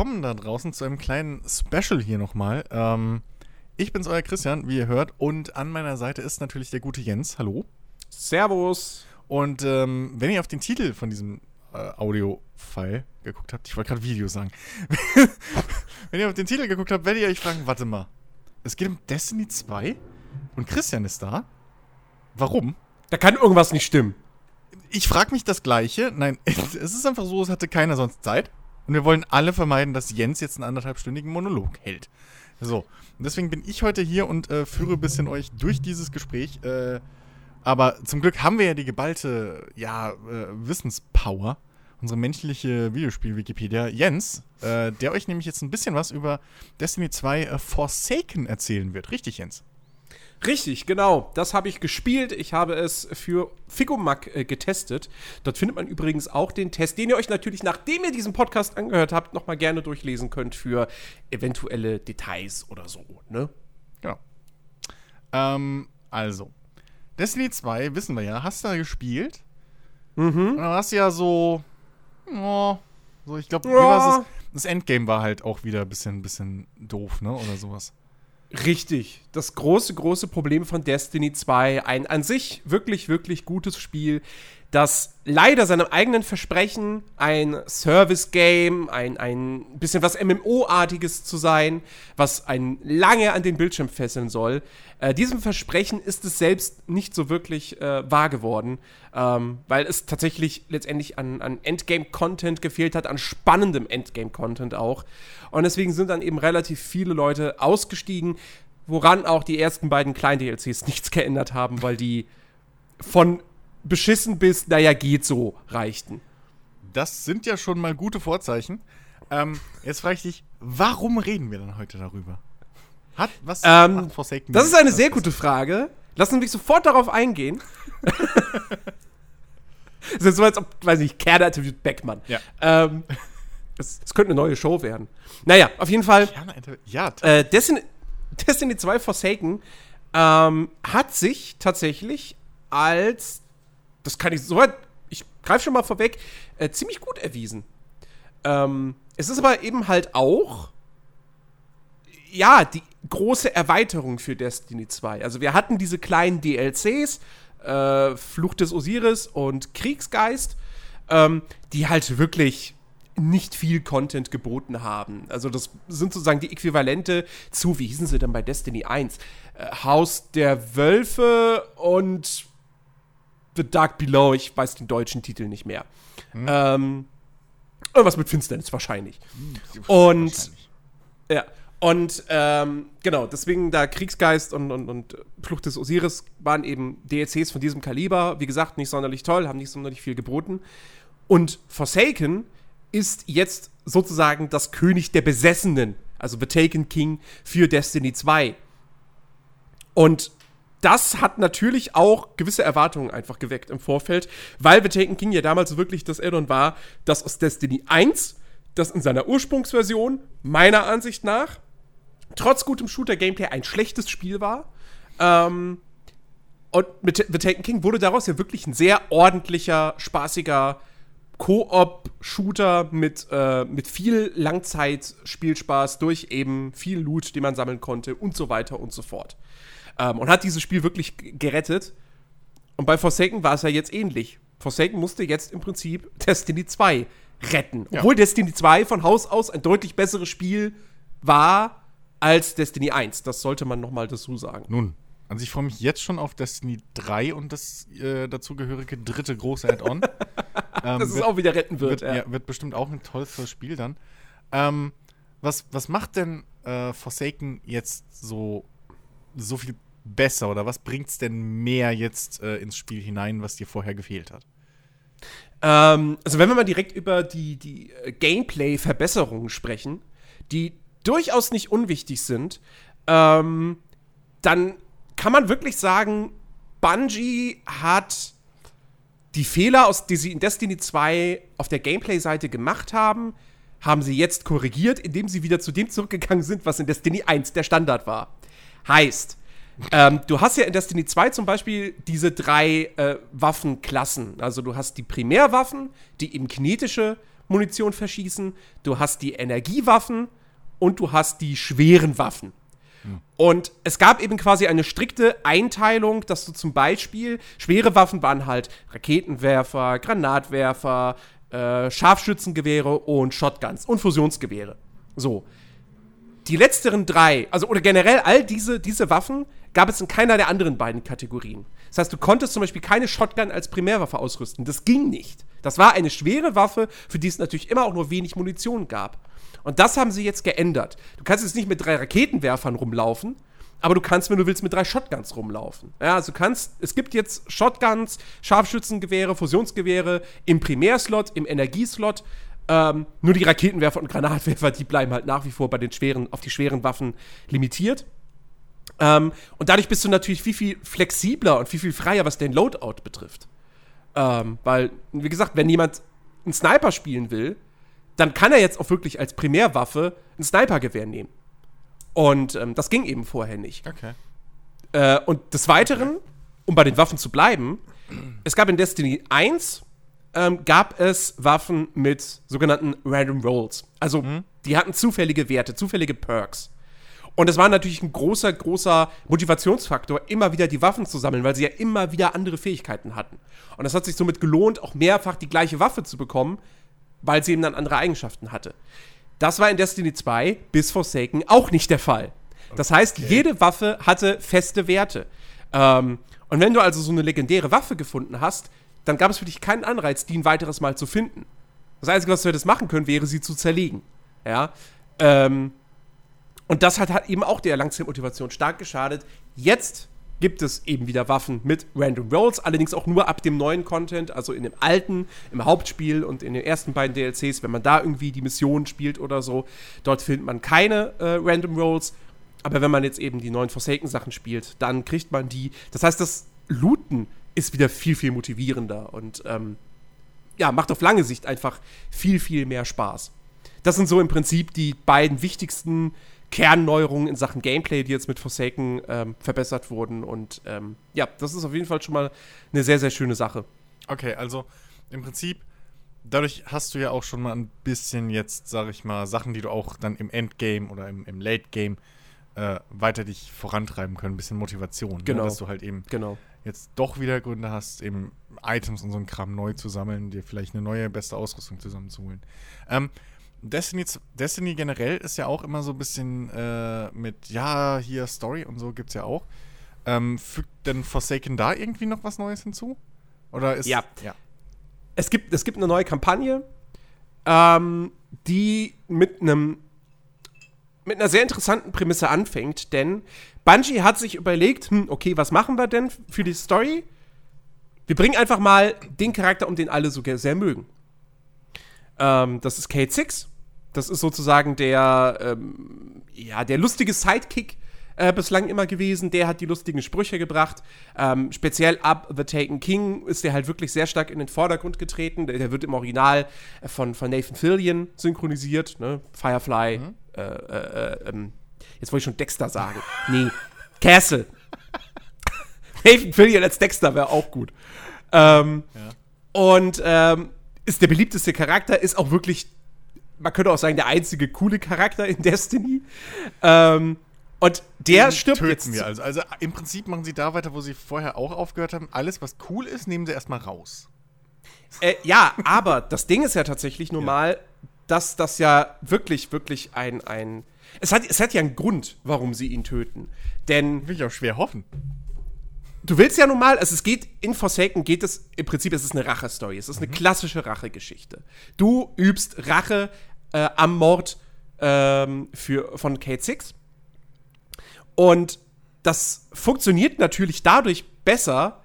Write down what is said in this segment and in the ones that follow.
Willkommen da draußen zu einem kleinen Special hier nochmal. Ähm, ich bin's, euer Christian, wie ihr hört. Und an meiner Seite ist natürlich der gute Jens. Hallo. Servus. Und ähm, wenn ihr auf den Titel von diesem äh, Audio-File geguckt habt, ich wollte gerade Video sagen. wenn ihr auf den Titel geguckt habt, werdet ihr euch fragen, warte mal. Es geht um Destiny 2 und Christian ist da. Warum? Da kann irgendwas nicht stimmen. Ich frage mich das Gleiche. Nein, es ist einfach so, es hatte keiner sonst Zeit. Und wir wollen alle vermeiden, dass Jens jetzt einen anderthalbstündigen Monolog hält. So, und deswegen bin ich heute hier und äh, führe ein bisschen euch durch dieses Gespräch. Äh, aber zum Glück haben wir ja die geballte, ja, äh, Wissenspower, unsere menschliche Videospiel-Wikipedia, Jens, äh, der euch nämlich jetzt ein bisschen was über Destiny 2 äh, Forsaken erzählen wird. Richtig, Jens? Richtig, genau. Das habe ich gespielt. Ich habe es für Figomag äh, getestet. Dort findet man übrigens auch den Test, den ihr euch natürlich, nachdem ihr diesen Podcast angehört habt, nochmal gerne durchlesen könnt für eventuelle Details oder so. Ne? Genau. Ähm, also, Destiny 2, wissen wir ja, hast du da gespielt? Mhm. Und dann warst du ja so, oh, so ich glaube, Ja. das Endgame war halt auch wieder ein bisschen, bisschen doof, ne, oder sowas. Richtig. Das große, große Problem von Destiny 2, ein an sich wirklich, wirklich gutes Spiel, das leider seinem eigenen Versprechen, ein Service-Game, ein, ein bisschen was MMO-artiges zu sein, was einen lange an den Bildschirm fesseln soll, äh, diesem Versprechen ist es selbst nicht so wirklich äh, wahr geworden, ähm, weil es tatsächlich letztendlich an, an Endgame-Content gefehlt hat, an spannendem Endgame-Content auch. Und deswegen sind dann eben relativ viele Leute ausgestiegen, woran auch die ersten beiden Klein-DLCs nichts geändert haben, weil die von beschissen bis, naja, geht so, reichten. Das sind ja schon mal gute Vorzeichen. Ähm, jetzt frage ich dich, warum reden wir dann heute darüber? Hat was Ähm, macht Forsaken Das ist eine sehr gute Frage. Lassen Sie mich sofort darauf eingehen. das ist so, als ob, weiß nicht, Kerner interviewt Beckmann. Ja. Ähm, es, es könnte eine neue Show werden. Naja, auf jeden Fall. Ja, Äh, Destiny, Destiny 2 Forsaken ähm, hat sich tatsächlich als, das kann ich soweit, ich greife schon mal vorweg, äh, ziemlich gut erwiesen. Ähm, es ist aber eben halt auch, ja, die große Erweiterung für Destiny 2. Also wir hatten diese kleinen DLCs, äh, Fluch des Osiris und Kriegsgeist, ähm, die halt wirklich nicht viel Content geboten haben. Also das sind sozusagen die Äquivalente zu, wie hießen sie denn bei Destiny 1? Äh, Haus der Wölfe und The Dark Below, ich weiß den deutschen Titel nicht mehr. Ähm, irgendwas mit Finsternis wahrscheinlich. Und wahrscheinlich. ja. Und ähm, genau, deswegen da Kriegsgeist und, und, und Flucht des Osiris waren eben DLCs von diesem Kaliber. Wie gesagt, nicht sonderlich toll, haben nicht sonderlich viel geboten. Und Forsaken ist jetzt sozusagen das König der Besessenen, also The Taken King für Destiny 2. Und das hat natürlich auch gewisse Erwartungen einfach geweckt im Vorfeld, weil The Taken King ja damals wirklich das Addon war, das aus Destiny 1, das in seiner Ursprungsversion, meiner Ansicht nach, trotz gutem Shooter-Gameplay ein schlechtes Spiel war. Ähm, und mit The Taken King wurde daraus ja wirklich ein sehr ordentlicher, spaßiger Koop-Shooter mit, äh, mit viel Langzeitspielspaß durch eben viel Loot, den man sammeln konnte und so weiter und so fort. Ähm, und hat dieses Spiel wirklich gerettet. Und bei Forsaken war es ja jetzt ähnlich. Forsaken musste jetzt im Prinzip Destiny 2 retten. Ja. Obwohl Destiny 2 von Haus aus ein deutlich besseres Spiel war als Destiny 1. Das sollte man noch mal dazu sagen. Nun, also ich freue mich jetzt schon auf Destiny 3 und das äh, dazugehörige dritte große Add-on. ähm, Dass es auch wieder retten wird, wird. ja. wird bestimmt auch ein tolles Spiel dann. Ähm, was, was macht denn äh, Forsaken jetzt so, so viel besser oder was bringt's denn mehr jetzt äh, ins Spiel hinein, was dir vorher gefehlt hat? Ähm, also wenn wir mal direkt über die, die äh, Gameplay-Verbesserungen sprechen, die durchaus nicht unwichtig sind, ähm, dann kann man wirklich sagen, Bungie hat die Fehler, aus, die sie in Destiny 2 auf der Gameplay-Seite gemacht haben, haben sie jetzt korrigiert, indem sie wieder zu dem zurückgegangen sind, was in Destiny 1 der Standard war. Heißt, ähm, du hast ja in Destiny 2 zum Beispiel diese drei äh, Waffenklassen. Also du hast die Primärwaffen, die eben kinetische Munition verschießen, du hast die Energiewaffen und du hast die schweren Waffen. Und es gab eben quasi eine strikte Einteilung, dass du zum Beispiel schwere Waffen waren halt Raketenwerfer, Granatwerfer, äh, Scharfschützengewehre und Shotguns und Fusionsgewehre. So. Die letzteren drei, also oder generell all diese, diese Waffen gab es in keiner der anderen beiden Kategorien. Das heißt, du konntest zum Beispiel keine Shotgun als Primärwaffe ausrüsten. Das ging nicht. Das war eine schwere Waffe, für die es natürlich immer auch nur wenig Munition gab. Und das haben sie jetzt geändert. Du kannst jetzt nicht mit drei Raketenwerfern rumlaufen, aber du kannst, wenn du willst, mit drei Shotguns rumlaufen. Ja, also kannst, es gibt jetzt Shotguns, Scharfschützengewehre, Fusionsgewehre im Primärslot, im Energieslot. Ähm, nur die Raketenwerfer und Granatwerfer, die bleiben halt nach wie vor bei den schweren, auf die schweren Waffen limitiert. Ähm, und dadurch bist du natürlich viel, viel flexibler und viel, viel freier, was den Loadout betrifft. Ähm, weil, wie gesagt, wenn jemand einen Sniper spielen will, dann kann er jetzt auch wirklich als Primärwaffe ein Snipergewehr nehmen. Und ähm, das ging eben vorher nicht. Okay. Äh, und des Weiteren, um bei den Waffen zu bleiben, es gab in Destiny 1 ähm, gab es Waffen mit sogenannten Random Rolls. Also die hatten zufällige Werte, zufällige Perks. Und es war natürlich ein großer, großer Motivationsfaktor, immer wieder die Waffen zu sammeln, weil sie ja immer wieder andere Fähigkeiten hatten. Und es hat sich somit gelohnt, auch mehrfach die gleiche Waffe zu bekommen, weil sie eben dann andere Eigenschaften hatte. Das war in Destiny 2 bis Forsaken auch nicht der Fall. Das heißt, jede Waffe hatte feste Werte. Ähm, und wenn du also so eine legendäre Waffe gefunden hast, dann gab es für dich keinen Anreiz, die ein weiteres Mal zu finden. Das Einzige, was du hättest machen können, wäre, sie zu zerlegen. Ja. Ähm, und das hat, hat eben auch der Langzeitmotivation stark geschadet. Jetzt gibt es eben wieder Waffen mit Random Rolls, allerdings auch nur ab dem neuen Content, also in dem alten, im Hauptspiel und in den ersten beiden DLCs, wenn man da irgendwie die Mission spielt oder so, dort findet man keine äh, Random Rolls. Aber wenn man jetzt eben die neuen Forsaken-Sachen spielt, dann kriegt man die. Das heißt, das Looten ist wieder viel, viel motivierender und ähm, ja, macht auf lange Sicht einfach viel, viel mehr Spaß. Das sind so im Prinzip die beiden wichtigsten Kernneuerungen in Sachen Gameplay, die jetzt mit Forsaken ähm, verbessert wurden. Und ähm, ja, das ist auf jeden Fall schon mal eine sehr, sehr schöne Sache. Okay, also im Prinzip, dadurch hast du ja auch schon mal ein bisschen jetzt, sag ich mal, Sachen, die du auch dann im Endgame oder im, im Late Game äh, weiter dich vorantreiben können, ein bisschen Motivation. Genau. Ne? Dass du halt eben Genau. Jetzt doch wieder Gründe hast, eben Items und so einen Kram neu zu sammeln, dir vielleicht eine neue, beste Ausrüstung zusammenzuholen. Ähm, Destiny, Destiny generell ist ja auch immer so ein bisschen äh, mit, ja, hier Story und so gibt's ja auch. Ähm, fügt denn Forsaken da irgendwie noch was Neues hinzu? Oder ist. Ja. ja. Es gibt, es gibt eine neue Kampagne, ähm, die mit einem mit einer sehr interessanten Prämisse anfängt, denn Bungie hat sich überlegt, hm, okay, was machen wir denn für die Story? Wir bringen einfach mal den Charakter um, den alle so sehr mögen. Ähm, das ist Kate Six. Das ist sozusagen der, ähm, ja, der lustige Sidekick äh, bislang immer gewesen. Der hat die lustigen Sprüche gebracht. Ähm, speziell ab The Taken King ist der halt wirklich sehr stark in den Vordergrund getreten. Der, der wird im Original äh, von, von Nathan Fillion synchronisiert. Ne? Firefly. Äh, äh, äh, ähm, jetzt wollte ich schon Dexter sagen. nee, Castle. Nathan Fillion als Dexter wäre auch gut. Ähm, Und ähm, ist der beliebteste Charakter, ist auch wirklich, man könnte auch sagen, der einzige coole Charakter in Destiny. Ähm, und der Den stirbt töten jetzt. wir also. Also im Prinzip machen sie da weiter, wo sie vorher auch aufgehört haben. Alles, was cool ist, nehmen sie erstmal raus. Äh, ja, aber das Ding ist ja tatsächlich nur mal, dass das ja wirklich, wirklich ein, ein es hat, es hat ja einen Grund, warum sie ihn töten. Denn Will ich auch schwer hoffen. du willst ja nun mal, also es geht, in Forsaken geht es, im Prinzip es ist eine Rache-Story. Es ist eine klassische Rachegeschichte. Du übst Rache äh, am Mord ähm, für, von Kate Six. Und das funktioniert natürlich dadurch besser,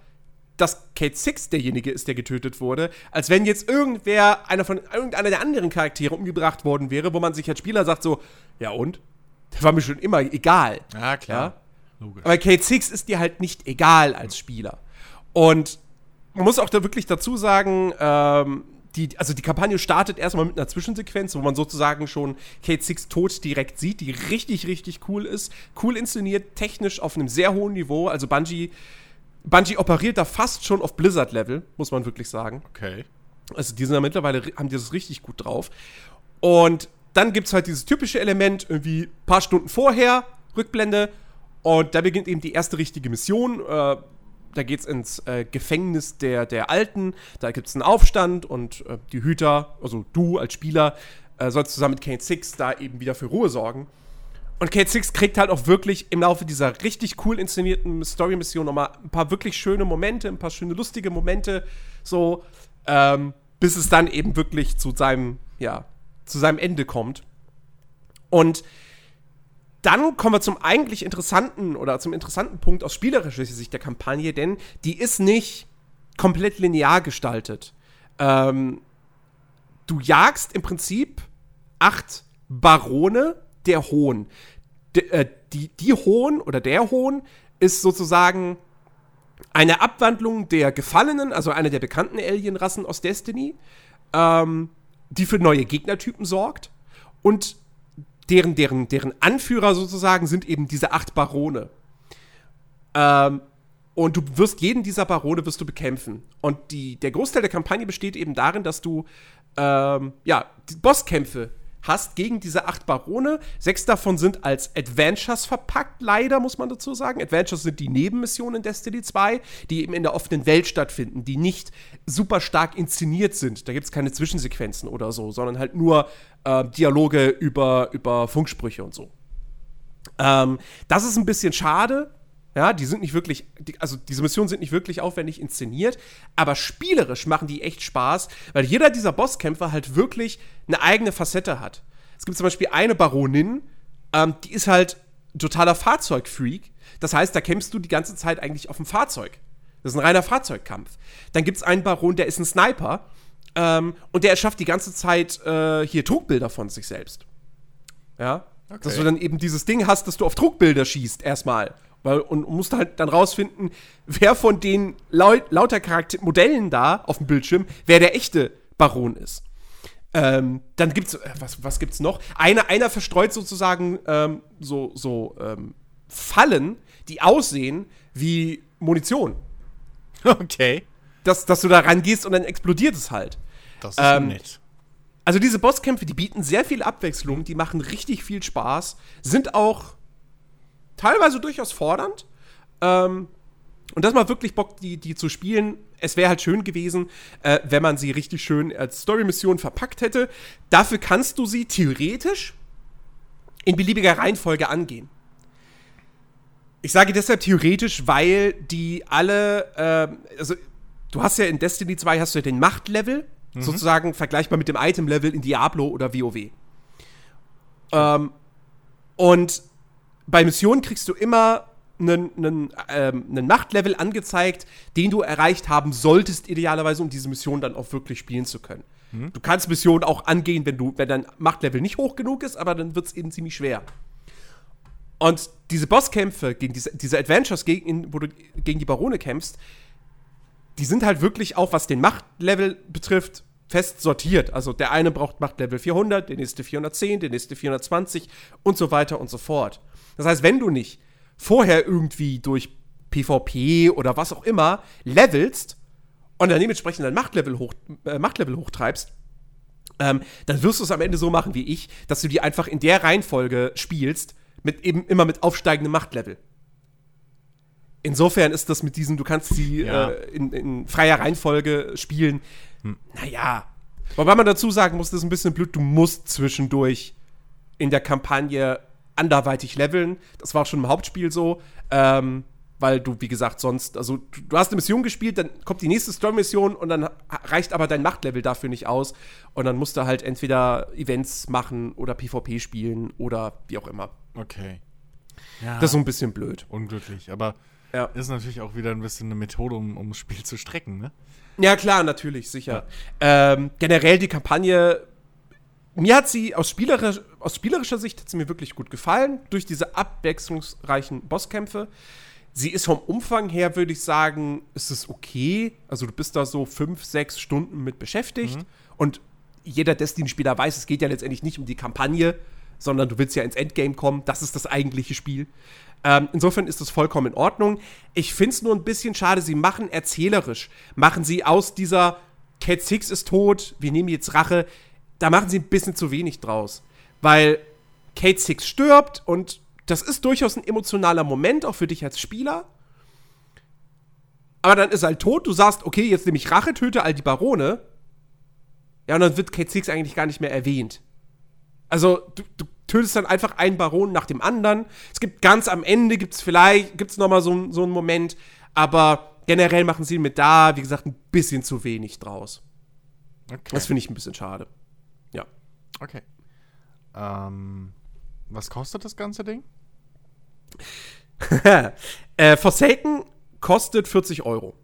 dass Kate Six derjenige ist, der getötet wurde, als wenn jetzt irgendwer, einer von irgendeiner der anderen Charaktere umgebracht worden wäre, wo man sich als Spieler sagt so, ja und? Der war mir schon immer egal. Ja, klar. Logisch. Aber Kate Six ist dir halt nicht egal als Spieler. Und man muss auch da wirklich dazu sagen, ähm, die, also die Kampagne startet erstmal mit einer Zwischensequenz, wo man sozusagen schon Kate Six tot direkt sieht, die richtig, richtig cool ist. Cool inszeniert, technisch auf einem sehr hohen Niveau. Also Bungie, Bungie operiert da fast schon auf Blizzard-Level, muss man wirklich sagen. Okay. Also die sind ja mittlerweile, haben die das richtig gut drauf. Und dann gibt es halt dieses typische Element, irgendwie ein paar Stunden vorher, Rückblende. Und da beginnt eben die erste richtige Mission. Äh, da geht es ins äh, Gefängnis der, der Alten. Da gibt es einen Aufstand und äh, die Hüter, also du als Spieler, äh, sollst zusammen mit Kate Six da eben wieder für Ruhe sorgen. Und Kate Six kriegt halt auch wirklich im Laufe dieser richtig cool inszenierten Story-Mission nochmal ein paar wirklich schöne Momente, ein paar schöne lustige Momente, so, ähm, bis es dann eben wirklich zu seinem, ja, zu seinem Ende kommt. Und dann kommen wir zum eigentlich interessanten oder zum interessanten Punkt aus spielerischer Sicht der Kampagne, denn die ist nicht komplett linear gestaltet. Ähm, du jagst im Prinzip acht Barone der Hohn. De, äh, die, die Hohn oder der Hohn ist sozusagen eine Abwandlung der Gefallenen, also eine der bekannten Alienrassen aus Destiny, ähm, die für neue Gegnertypen sorgt. Und deren, deren, deren Anführer sozusagen sind eben diese acht Barone. Ähm, und du wirst jeden dieser Barone wirst du bekämpfen. Und die, der Großteil der Kampagne besteht eben darin, dass du ähm, ja, Bosskämpfe hast gegen diese acht Barone. Sechs davon sind als Adventures verpackt, leider, muss man dazu sagen. Adventures sind die Nebenmissionen in Destiny 2, die eben in der offenen Welt stattfinden, die nicht super stark inszeniert sind. Da gibt es keine Zwischensequenzen oder so, sondern halt nur äh, Dialoge über, über Funksprüche und so. Ähm, das ist ein bisschen schade, ja, die sind nicht wirklich, die, also diese Missionen sind nicht wirklich aufwendig inszeniert, aber spielerisch machen die echt Spaß, weil jeder dieser Bosskämpfer halt wirklich eine eigene Facette hat. Es gibt zum Beispiel eine Baronin, ähm, die ist halt totaler Fahrzeugfreak. Das heißt, da kämpfst du die ganze Zeit eigentlich auf dem Fahrzeug. Das ist ein reiner Fahrzeugkampf. Dann gibt es einen Baron, der ist ein Sniper ähm, und der erschafft die ganze Zeit äh, hier Trugbilder von sich selbst. Ja. Okay. Dass du dann eben dieses Ding hast, dass du auf Trugbilder schießt, erstmal. Weil, und musst halt dann rausfinden, wer von den laut, lauter Charakter Modellen da auf dem Bildschirm, wer der echte Baron ist. Ähm, dann gibt's, äh, was, was gibt's noch? Einer, einer verstreut sozusagen ähm, so, so ähm, Fallen, die aussehen wie Munition. Okay. Dass, dass du da rangehst und dann explodiert es halt. Das ist ähm, nett. Also diese Bosskämpfe, die bieten sehr viel Abwechslung, die machen richtig viel Spaß, sind auch teilweise durchaus fordernd. Ähm, und das macht wirklich Bock, die, die zu spielen. Es wäre halt schön gewesen, äh, wenn man sie richtig schön als Story-Mission verpackt hätte. Dafür kannst du sie theoretisch in beliebiger Reihenfolge angehen. Ich sage deshalb theoretisch, weil die alle, äh, also du hast ja in Destiny 2 hast du ja den Machtlevel, mhm. sozusagen vergleichbar mit dem Item-Level in Diablo oder WoW. Ähm, und bei Missionen kriegst du immer einen, einen, ähm, einen Machtlevel angezeigt, den du erreicht haben solltest, idealerweise, um diese Mission dann auch wirklich spielen zu können. Mhm. Du kannst Missionen auch angehen, wenn, du, wenn dein Machtlevel nicht hoch genug ist, aber dann wird es eben ziemlich schwer. Und diese Bosskämpfe, gegen diese, diese Adventures, gegen, wo du gegen die Barone kämpfst, die sind halt wirklich auch, was den Machtlevel betrifft, fest sortiert. Also der eine braucht Machtlevel 400, der nächste 410, der nächste 420 und so weiter und so fort. Das heißt, wenn du nicht vorher irgendwie durch PvP oder was auch immer levelst und dann dementsprechend dein Machtlevel, hoch, äh, Machtlevel hochtreibst, ähm, dann wirst du es am Ende so machen wie ich, dass du die einfach in der Reihenfolge spielst, mit eben immer mit aufsteigendem Machtlevel. Insofern ist das mit diesem, du kannst sie ja. äh, in, in, freier Reihenfolge spielen. Hm. Naja. Wobei man dazu sagen muss, das ist ein bisschen blöd, du musst zwischendurch in der Kampagne anderweitig leveln. Das war schon im Hauptspiel so. Ähm, weil du, wie gesagt, sonst, also du, du hast eine Mission gespielt, dann kommt die nächste Story-Mission und dann reicht aber dein Machtlevel dafür nicht aus. Und dann musst du halt entweder Events machen oder PvP spielen oder wie auch immer. Okay. Ja. Das ist so ein bisschen blöd. Unglücklich, aber ja. ist natürlich auch wieder ein bisschen eine Methode, um, um das Spiel zu strecken, ne? Ja, klar, natürlich, sicher. Ja. Ähm, generell die Kampagne mir hat sie aus, spielerisch, aus spielerischer Sicht hat sie mir wirklich gut gefallen, durch diese abwechslungsreichen Bosskämpfe. Sie ist vom Umfang her, würde ich sagen, ist es okay. Also du bist da so fünf, sechs Stunden mit beschäftigt. Mhm. Und jeder Destiny-Spieler weiß, es geht ja letztendlich nicht um die Kampagne, sondern du willst ja ins Endgame kommen. Das ist das eigentliche Spiel. Ähm, insofern ist das vollkommen in Ordnung. Ich finde es nur ein bisschen schade, sie machen erzählerisch, machen sie aus dieser Cat Six ist tot, wir nehmen jetzt Rache. Da machen sie ein bisschen zu wenig draus. Weil Kate Six stirbt und das ist durchaus ein emotionaler Moment, auch für dich als Spieler. Aber dann ist er halt tot, du sagst, okay, jetzt nehme ich Rache, töte all die Barone. Ja, und dann wird Kate Six eigentlich gar nicht mehr erwähnt. Also, du, du tötest dann einfach einen Baron nach dem anderen. Es gibt ganz am Ende, gibt es vielleicht, gibt es nochmal so, so einen Moment, aber generell machen sie mit da, wie gesagt, ein bisschen zu wenig draus. Okay. Das finde ich ein bisschen schade. Okay. Ähm, was kostet das ganze Ding? äh, Forsaken kostet 40 Euro.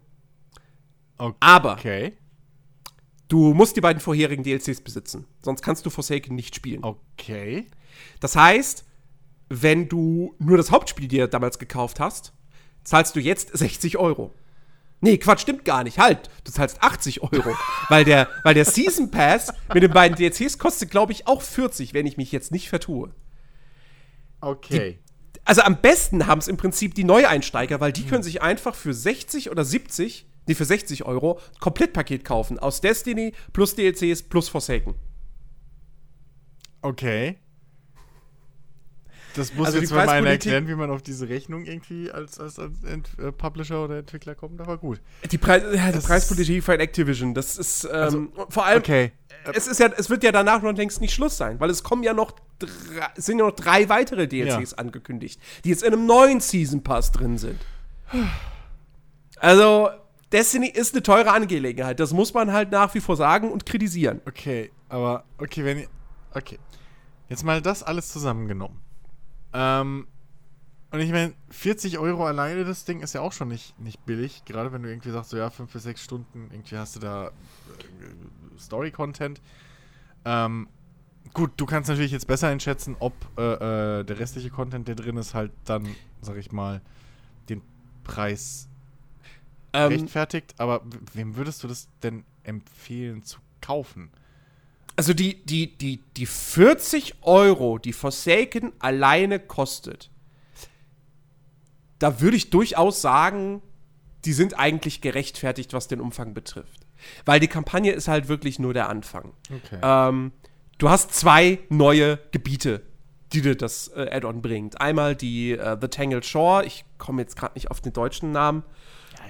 Okay. Aber du musst die beiden vorherigen DLCs besitzen. Sonst kannst du Forsaken nicht spielen. Okay. Das heißt, wenn du nur das Hauptspiel dir damals gekauft hast, zahlst du jetzt 60 Euro. Nee, Quatsch, stimmt gar nicht. Halt, du zahlst 80 Euro. weil, der, weil der Season Pass mit den beiden DLCs kostet, glaube ich, auch 40, wenn ich mich jetzt nicht vertue. Okay. Die, also am besten haben es im Prinzip die Neueinsteiger, weil die hm. können sich einfach für 60 oder 70, nee, für 60 Euro Komplettpaket kaufen. Aus Destiny plus DLCs plus Forsaken. Okay. Das muss also jetzt mal einer erklären, wie man auf diese Rechnung irgendwie als, als, als Ent äh, Publisher oder Entwickler kommt, aber gut. Die, Preis, ja, die Preispolitik von Activision, das ist ähm, also, vor allem, okay. es ist ja, es wird ja danach noch längst nicht Schluss sein, weil es kommen ja noch drei, sind ja noch drei weitere DLCs ja. angekündigt, die jetzt in einem neuen Season Pass drin sind. Also, Destiny ist eine teure Angelegenheit. Das muss man halt nach wie vor sagen und kritisieren. Okay, aber okay, wenn okay. Jetzt mal das alles zusammengenommen. Ähm, und ich meine, 40 Euro alleine das Ding ist ja auch schon nicht, nicht billig. Gerade wenn du irgendwie sagst, so ja, 5 bis 6 Stunden, irgendwie hast du da äh, Story-Content. Ähm, gut, du kannst natürlich jetzt besser einschätzen, ob äh, äh, der restliche Content, der drin ist, halt dann, sag ich mal, den Preis ähm, rechtfertigt. Aber wem würdest du das denn empfehlen zu kaufen? Also die, die, die, die 40 Euro, die Forsaken alleine kostet, da würde ich durchaus sagen, die sind eigentlich gerechtfertigt, was den Umfang betrifft. Weil die Kampagne ist halt wirklich nur der Anfang. Okay. Ähm, du hast zwei neue Gebiete, die dir das äh, Add-on bringt. Einmal die äh, The Tangled Shore, ich komme jetzt gerade nicht auf den deutschen Namen.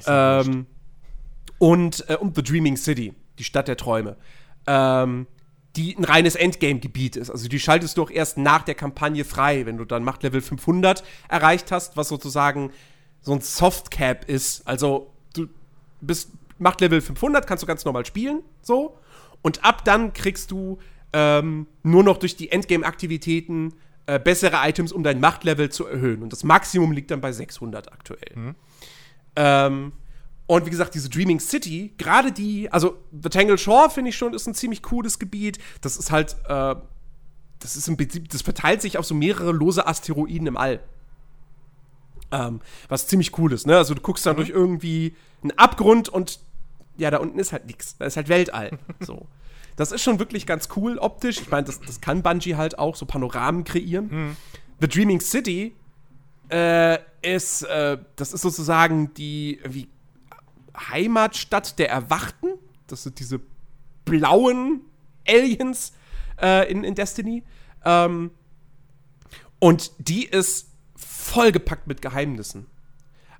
Ja, ähm, und, äh, und The Dreaming City, die Stadt der Träume. Ähm, die ein reines Endgame-Gebiet ist. Also die schaltest du auch erst nach der Kampagne frei, wenn du dann Machtlevel 500 erreicht hast, was sozusagen so ein Softcap ist. Also du bist Machtlevel 500, kannst du ganz normal spielen, so. Und ab dann kriegst du ähm, nur noch durch die Endgame-Aktivitäten äh, bessere Items, um dein Machtlevel zu erhöhen. Und das Maximum liegt dann bei 600 aktuell. Mhm. Ähm, und wie gesagt, diese Dreaming City, gerade die, also The Tangle Shore finde ich schon, ist ein ziemlich cooles Gebiet. Das ist halt, äh, das ist im Prinzip, das verteilt sich auf so mehrere lose Asteroiden im All. Ähm, was ziemlich cool ist, ne? Also du guckst dann mhm. durch irgendwie einen Abgrund und ja, da unten ist halt nichts. Da ist halt Weltall. so. Das ist schon wirklich ganz cool optisch. Ich meine, das, das kann Bungie halt auch, so Panoramen kreieren. Mhm. The Dreaming City äh, ist, äh, das ist sozusagen die, wie Heimatstadt der Erwachten. Das sind diese blauen Aliens äh, in, in Destiny. Ähm, und die ist vollgepackt mit Geheimnissen.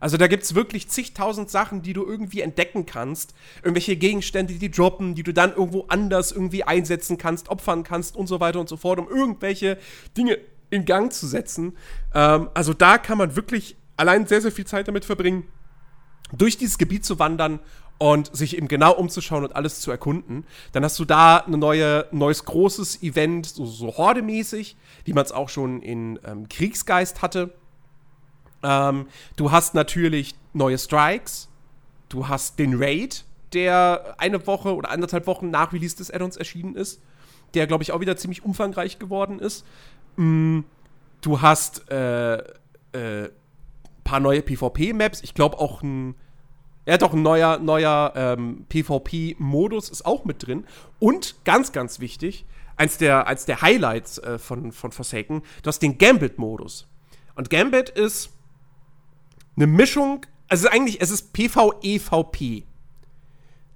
Also da gibt es wirklich zigtausend Sachen, die du irgendwie entdecken kannst. Irgendwelche Gegenstände, die droppen, die du dann irgendwo anders irgendwie einsetzen kannst, opfern kannst und so weiter und so fort, um irgendwelche Dinge in Gang zu setzen. Ähm, also da kann man wirklich allein sehr, sehr viel Zeit damit verbringen, durch dieses Gebiet zu wandern und sich eben genau umzuschauen und alles zu erkunden. Dann hast du da ein neue, neues großes Event, so, so Horde-mäßig, wie man es auch schon in ähm, Kriegsgeist hatte. Ähm, du hast natürlich neue Strikes. Du hast den Raid, der eine Woche oder anderthalb Wochen nach Release des Addons erschienen ist, der, glaube ich, auch wieder ziemlich umfangreich geworden ist. Mm, du hast äh, äh, paar neue PvP-Maps. Ich glaube auch ein. Er hat auch ein neuer, neuer ähm, PvP-Modus ist auch mit drin. Und ganz, ganz wichtig, eins der, eins der Highlights äh, von, von Forsaken, du hast den Gambit-Modus. Und Gambit ist eine Mischung, also eigentlich, es ist PvEVP.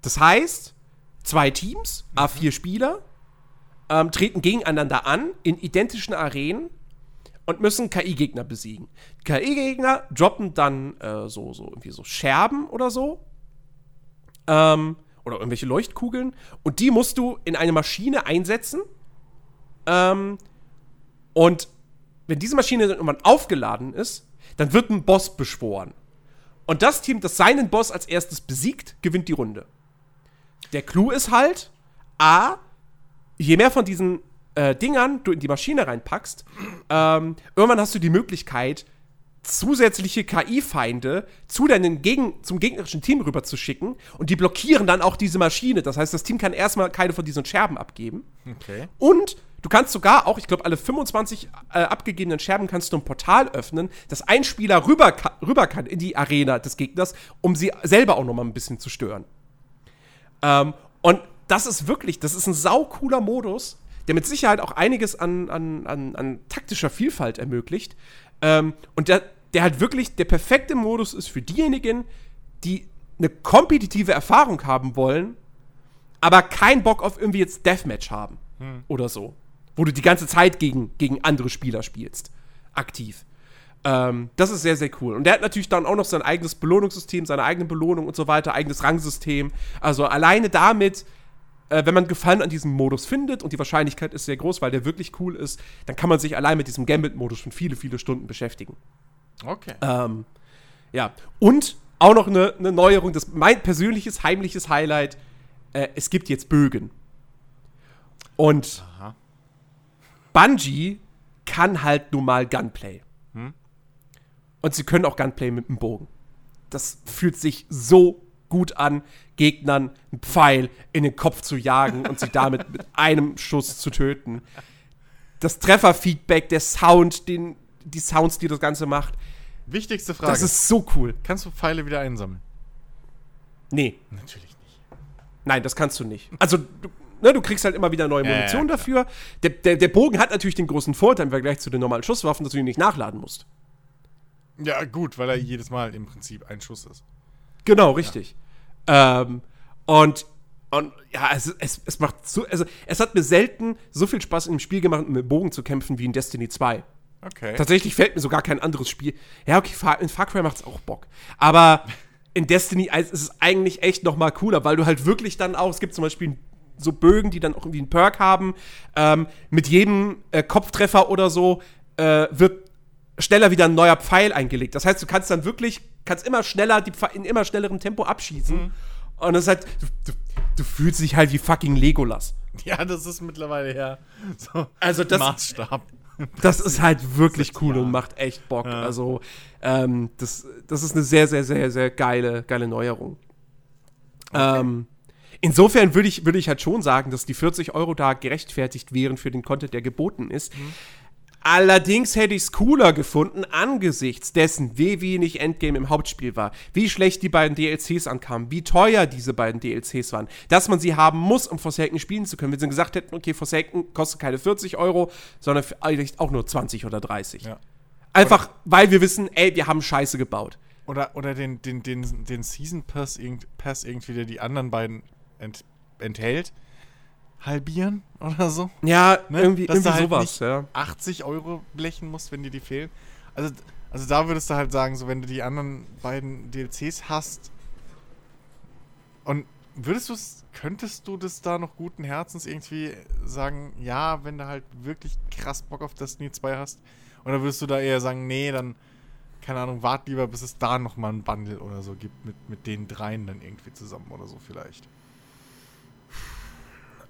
Das heißt, zwei Teams, A4 Spieler, ähm, treten gegeneinander an in identischen Arenen und müssen KI-Gegner besiegen. KI-Gegner droppen dann äh, so, so irgendwie so Scherben oder so. Ähm, oder irgendwelche Leuchtkugeln. Und die musst du in eine Maschine einsetzen. Ähm, und wenn diese Maschine dann irgendwann aufgeladen ist, dann wird ein Boss beschworen. Und das Team, das seinen Boss als erstes besiegt, gewinnt die Runde. Der Clou ist halt, A, je mehr von diesen äh, Dingern du in die Maschine reinpackst, ähm, irgendwann hast du die Möglichkeit, zusätzliche KI-Feinde zu deinen Gegen zum gegnerischen Team rüber zu schicken und die blockieren dann auch diese Maschine. Das heißt, das Team kann erstmal keine von diesen Scherben abgeben. Okay. Und du kannst sogar auch, ich glaube, alle 25 äh, abgegebenen Scherben kannst du ein Portal öffnen, dass ein Spieler rüber, ka rüber kann in die Arena des Gegners, um sie selber auch noch mal ein bisschen zu stören. Ähm, und das ist wirklich, das ist ein saucooler Modus, der mit Sicherheit auch einiges an, an, an, an taktischer Vielfalt ermöglicht. Ähm, und der, der halt wirklich der perfekte Modus ist für diejenigen, die eine kompetitive Erfahrung haben wollen, aber keinen Bock auf irgendwie jetzt Deathmatch haben Hm. oder so. Wo du die ganze Zeit gegen, gegen andere Spieler spielst. Aktiv. Ähm, das ist sehr, sehr cool. Und der hat natürlich dann auch noch sein eigenes Belohnungssystem, seine eigene Belohnung und so weiter, eigenes Rangsystem. Also alleine damit, äh, wenn man Gefallen an diesem Modus findet, und die Wahrscheinlichkeit ist sehr groß, weil der wirklich cool ist, dann kann man sich allein mit diesem Gambit-Modus schon viele, viele Stunden beschäftigen. Okay. Ähm, ja. Und auch noch eine, eine Neuerung, das mein persönliches heimliches Highlight, äh, es gibt jetzt Bögen. Und Aha. Bungie kann halt nun mal Gunplay. Und sie können auch Gunplay mit dem Bogen. Das fühlt sich so gut an, Gegnern einen Pfeil in den Kopf zu jagen und sie damit mit einem Schuss zu töten. Das Trefferfeedback, der Sound, den, die Sounds, die das Ganze macht, Wichtigste Frage. das ist so cool. Kannst du Pfeile wieder einsammeln? Nee, Natürlich nicht. nein, das kannst du nicht. Also, du, ne, du kriegst halt immer wieder neue Munition klar. dafür. Der, der, der Bogen hat natürlich den großen Vorteil im Vergleich zu den normalen Schusswaffen, dass du ihn nicht nachladen musst. Ja, gut, weil er jedes Mal im Prinzip ein Schuss ist. Genau, richtig. Ähm, und, und ja, es, es, es macht so, also es hat mir selten so viel Spaß in einem Spiel gemacht, mit dem Bogen zu kämpfen wie in Destiny 2. Okay. Tatsächlich fällt mir sogar kein anderes Spiel. Ja, okay, in Far Cry macht's auch Bock. Aber in Destiny ist es eigentlich echt noch mal cooler, weil du halt wirklich dann auch, es gibt zum Beispiel so Bögen, die dann auch irgendwie einen Perk haben. Ähm, mit jedem äh, Kopftreffer oder so äh, wird schneller wieder ein neuer Pfeil eingelegt. Das heißt, du kannst dann wirklich, kannst immer schneller, die Pfe in immer schnellerem Tempo abschießen. Und das ist halt, du, du, du fühlst dich halt wie fucking Legolas. ja, das ist mittlerweile ja so Also das- Maßstab. Das ist halt wirklich Seit cool und Jahren. macht echt Bock. Ja. Also, ähm, das, das ist eine sehr, sehr, sehr, sehr geile, geile Neuerung. Ähm, insofern würde ich, würde ich halt schon sagen, dass die 40 Euro da gerechtfertigt wären für den Content, der geboten ist. Allerdings hätte ich es cooler gefunden, angesichts dessen, wie wenig Endgame im Hauptspiel war, wie schlecht die beiden DLCs ankamen, wie teuer diese beiden DLCs waren, dass man sie haben muss, um Forsaken spielen zu können. Wenn sie gesagt hätten, okay, Forsaken kostet keine 40 Euro, sondern vielleicht auch nur 20 oder 30. Ja. Einfach, weil wir wissen, ey, wir haben Scheiße gebaut. Oder, oder den, den, den, den Season Pass irgendwie, der die anderen beiden ent, enthält, halbieren oder so. Ja, Ne? irgendwie, Dass irgendwie halt sowas, ja. 80 Euro blechen musst, wenn dir die fehlen. Also, also da würdest du halt sagen, so wenn du die anderen beiden DLCs hast und würdest du es, könntest du das da noch guten Herzens irgendwie sagen, ja, wenn du halt wirklich krass Bock auf Destiny 2 hast? Oder würdest du da eher sagen, nee, dann, keine Ahnung, wart lieber, bis es da nochmal ein Bundle oder so gibt mit, mit den dreien dann irgendwie zusammen oder so vielleicht?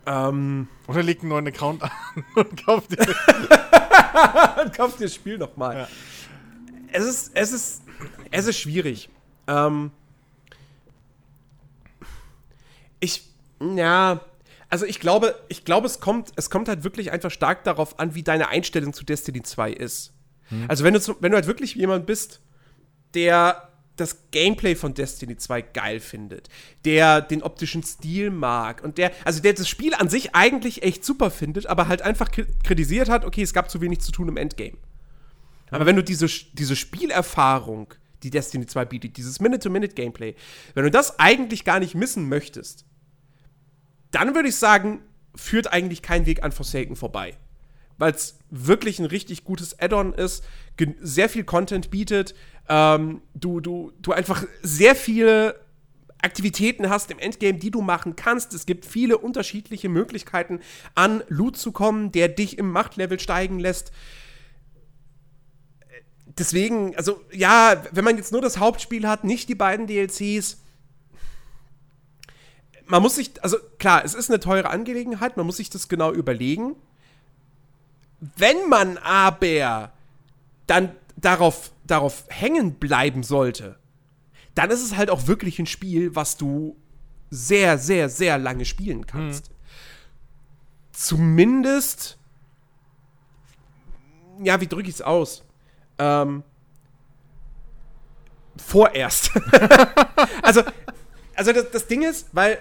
Ähm, Oder leg einen neuen Account an und kauf dir. dann kauft ihr das Spiel noch mal. Ja. Es ist, es ist, es ist schwierig. Ähm, ich, ja, also ich glaube, ich glaube, es kommt, es kommt halt wirklich einfach stark darauf an, wie deine Einstellung zu Destiny 2 ist. Also wenn du, wenn du halt wirklich jemand bist, der das Gameplay von Destiny 2 geil findet, der den optischen Stil mag und der, also der das Spiel an sich eigentlich echt super findet, aber halt einfach kri- kritisiert hat, okay, es gab zu wenig zu tun im Endgame. Aber wenn du diese, diese Spielerfahrung, die Destiny 2 bietet, dieses Minute-to-Minute-Gameplay, wenn du das eigentlich gar nicht missen möchtest, dann würde ich sagen, führt eigentlich kein Weg an Forsaken vorbei. Weil es wirklich ein richtig gutes Add-on ist, sehr viel Content bietet, ähm, du, du, du einfach sehr viele Aktivitäten hast im Endgame, die du machen kannst. Es gibt viele unterschiedliche Möglichkeiten, an Loot zu kommen, der dich im Machtlevel steigen lässt. Deswegen, also ja, wenn man jetzt nur das Hauptspiel hat, nicht die beiden DLCs, man muss sich, also klar, es ist eine teure Angelegenheit, man muss sich das genau überlegen. Wenn man aber dann darauf, darauf hängen bleiben sollte, dann ist es halt auch wirklich ein Spiel, was du sehr, sehr, sehr lange spielen kannst. Mhm. Zumindest, ja, wie drücke ich es aus? Ähm, vorerst. also, also das, das Ding ist, weil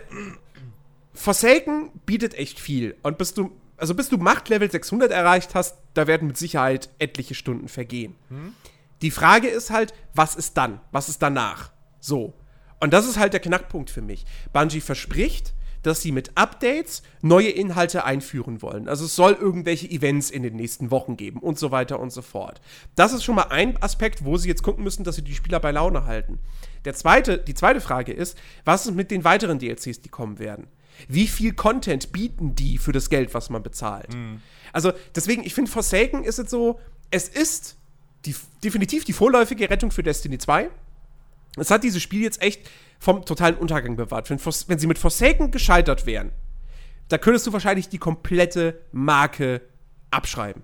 Forsaken bietet echt viel. Und bis du, also bis du Machtlevel 600 erreicht hast, da werden mit Sicherheit etliche Stunden vergehen. Hm. Die Frage ist halt, was ist dann? Was ist danach? So. Und das ist halt der Knackpunkt für mich. Bungie verspricht, dass sie mit Updates neue Inhalte einführen wollen. Also es soll irgendwelche Events in den nächsten Wochen geben und so weiter und so fort. Das ist schon mal ein Aspekt, wo sie jetzt gucken müssen, dass sie die Spieler bei Laune halten. Der zweite, die zweite Frage ist, was ist mit den weiteren DLCs, die kommen werden? Wie viel Content bieten die für das Geld, was man bezahlt? Mhm. Also deswegen, ich finde, Forsaken ist jetzt so, es ist die, definitiv die vorläufige Rettung für Destiny 2. Es hat dieses Spiel jetzt echt vom totalen Untergang bewahrt. Wenn, wenn sie mit Forsaken gescheitert wären, da könntest du wahrscheinlich die komplette Marke abschreiben.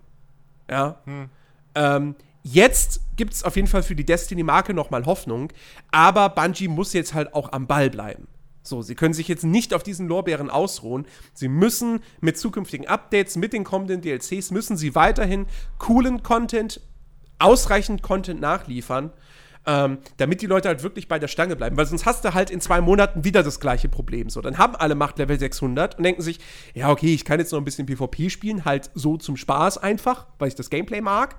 Ja. Hm. Ähm, Jetzt gibt es auf jeden Fall für die Destiny-Marke nochmal Hoffnung, aber Bungie muss jetzt halt auch am Ball bleiben. So, sie können sich jetzt nicht auf diesen Lorbeeren ausruhen. Sie müssen mit zukünftigen Updates, mit den kommenden DLCs, müssen sie weiterhin coolen Content, ausreichend Content nachliefern, ähm, damit die Leute halt wirklich bei der Stange bleiben. Weil sonst hast du halt in zwei Monaten wieder das gleiche Problem. So, dann haben alle Macht Level 600 und denken sich, ja, okay, ich kann jetzt noch ein bisschen PvP spielen, halt so zum Spaß einfach, weil ich das Gameplay mag.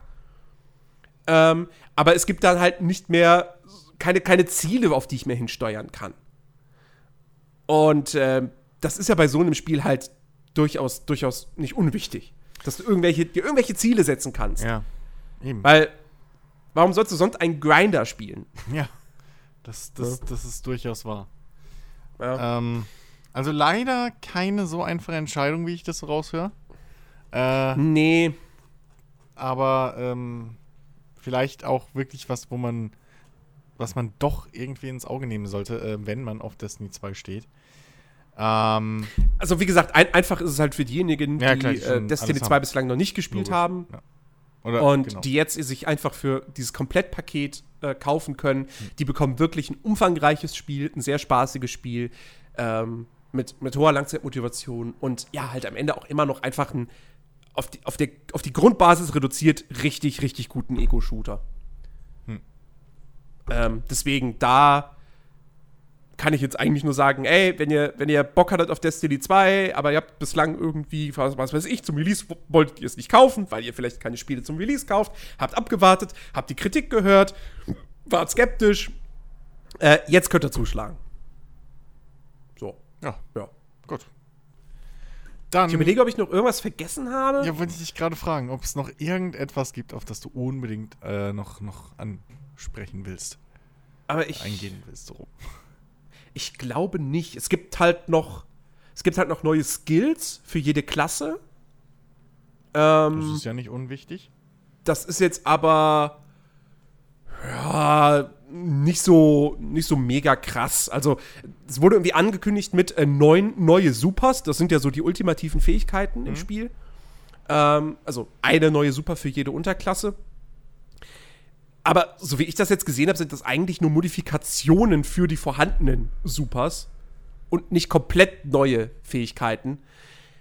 Ähm, aber es gibt dann halt nicht mehr keine, keine Ziele, auf die ich mehr hinsteuern kann. Und äh, das ist ja bei so einem Spiel halt durchaus, durchaus nicht unwichtig. Dass du irgendwelche, dir irgendwelche Ziele setzen kannst. Ja. Eben. Weil, warum sollst du sonst einen Grinder spielen? Ja. Das, das, ja. das ist durchaus wahr. Ja. Ähm, also leider keine so einfache Entscheidung, wie ich das raushöre. Äh, nee. Aber ähm, vielleicht auch wirklich was, wo man, was man doch irgendwie ins Auge nehmen sollte, äh, wenn man auf Destiny 2 steht. Ähm, also wie gesagt, ein, einfach ist es halt für diejenigen, die, ja, klar, die äh, Destiny 2 haben. bislang noch nicht gespielt Logisch. haben. Ja. Oder, und genau. die jetzt sich einfach für dieses Komplettpaket äh, kaufen können. Mhm. Die bekommen wirklich ein umfangreiches Spiel, ein sehr spaßiges Spiel ähm, mit, mit hoher Langzeitmotivation und ja, halt am Ende auch immer noch einfach ein auf die, auf, der, auf die Grundbasis reduziert richtig, richtig guten Ego-Shooter. Hm. Ähm, deswegen, da kann ich jetzt eigentlich nur sagen, ey, wenn ihr, wenn ihr Bock hattet auf Destiny 2, aber ihr habt bislang irgendwie, was, was weiß ich, zum Release wolltet ihr es nicht kaufen, weil ihr vielleicht keine Spiele zum Release kauft, habt abgewartet, habt die Kritik gehört, wart skeptisch, äh, jetzt könnt ihr zuschlagen. So. Ja. Ja. Dann, ich überlege, ob ich noch irgendwas vergessen habe. Ja, wollte ich dich gerade fragen, ob es noch irgendetwas gibt, auf das du unbedingt äh, noch, noch ansprechen willst. Aber ich. Eingehen willst darum. Ich glaube nicht. Es gibt halt noch. Es gibt halt noch neue Skills für jede Klasse. Ähm, das ist ja nicht unwichtig. Das ist jetzt aber. Ja, nicht so, nicht so mega krass. Also, es wurde irgendwie angekündigt mit äh, neun neue Supers. Das sind ja so die ultimativen Fähigkeiten mhm. im Spiel. Ähm, also, eine neue Super für jede Unterklasse. Aber so wie ich das jetzt gesehen habe, sind das eigentlich nur Modifikationen für die vorhandenen Supers und nicht komplett neue Fähigkeiten.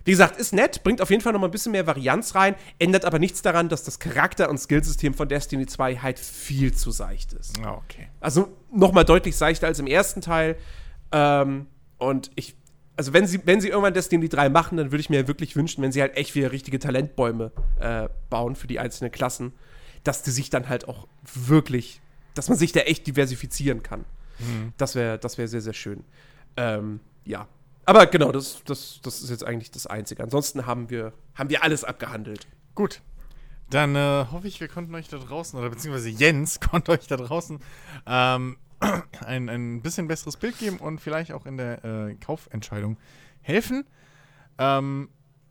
Wie gesagt, ist nett, bringt auf jeden Fall noch mal ein bisschen mehr Varianz rein, ändert aber nichts daran, dass das Charakter- und Skillsystem von Destiny 2 halt viel zu seicht ist. Ah, okay. Also noch mal deutlich seichter als im ersten Teil. Ähm, und ich, also wenn sie, wenn sie irgendwann Destiny 3 machen, dann würde ich mir wirklich wünschen, wenn sie halt echt wieder richtige Talentbäume äh, bauen für die einzelnen Klassen, dass die sich dann halt auch wirklich, dass man sich da echt diversifizieren kann. Mhm. Das wäre das wär sehr, sehr schön. Ähm, ja, Aber genau, das, das, das ist jetzt eigentlich das Einzige. Ansonsten haben wir, haben wir alles abgehandelt. Gut. Dann äh, hoffe ich, wir konnten euch da draußen, oder beziehungsweise Jens konnte euch da draußen ähm, ein, ein bisschen besseres Bild geben und vielleicht auch in der äh, Kaufentscheidung helfen. Ähm,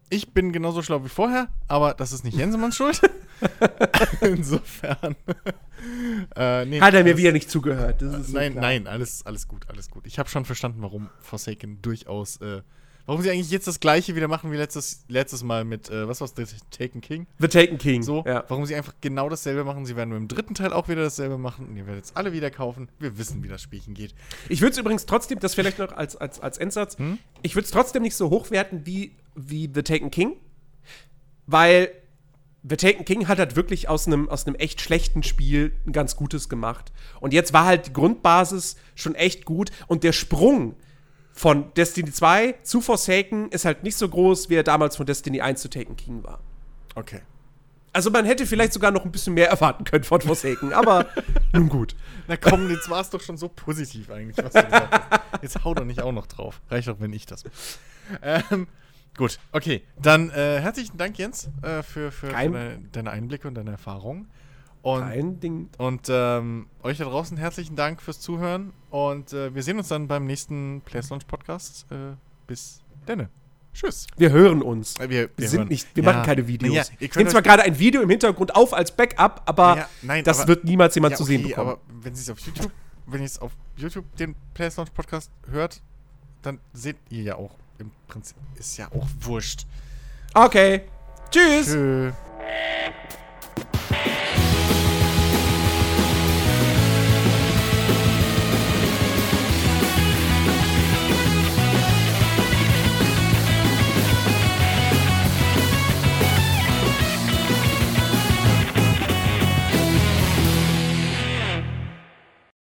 ich bin genauso schlau wie vorher, aber das ist nicht Jensemanns Schuld. Insofern. äh, nee, Hat er mir wieder nicht zugehört. nein, so nein, alles, alles gut, alles gut. Ich habe schon verstanden, warum Forsaken durchaus äh, Warum sie eigentlich jetzt das gleiche wieder machen wie letztes, letztes Mal mit, äh, was war's, The Taken King? The Taken King. So, ja. warum sie einfach genau dasselbe machen. Sie werden nur im dritten Teil auch wieder dasselbe machen. Und ihr werdet es alle wieder kaufen. Wir wissen, wie das Spielchen geht. Ich würde es übrigens trotzdem, das vielleicht noch als, als, als Endsatz, hm? ich würde es trotzdem nicht so hochwerten wie, wie The Taken King. Weil The Taken King hat halt wirklich aus einem aus echt schlechten Spiel ein ganz gutes gemacht. Und jetzt war halt die Grundbasis schon echt gut und der Sprung von Destiny 2 zu Forsaken ist halt nicht so groß, wie er damals von Destiny 1 zu Taken King war. Okay. Also man hätte vielleicht sogar noch ein bisschen mehr erwarten können von Forsaken, aber nun gut. Na komm, jetzt war es doch schon so positiv eigentlich, was du gesagt hast. Jetzt hau doch nicht auch noch drauf. Reicht doch, wenn ich das. Ähm, gut, okay. Dann äh, herzlichen Dank, Jens, äh, für, für, für deine, deine Einblicke und deine Erfahrungen. Und, Kein Ding. Und ähm, euch da draußen herzlichen Dank fürs Zuhören. Und äh, wir sehen uns dann beim nächsten Players Launch Podcast. Äh, bis denne. Tschüss. Wir hören uns. Äh, wir, wir, sind nicht, wir ja. machen keine Videos. Ja, ich nehme zwar gerade ein Video im Hintergrund auf als Backup, aber ja, nein, das aber, wird niemals jemand zu sehen bekommen. Aber wenn Sie es auf YouTube, wenn ihr es auf YouTube den Players Launch Podcast hört, dann seht ihr ja auch im Prinzip ist ja auch wurscht. Okay. Tschüss. Tschüss.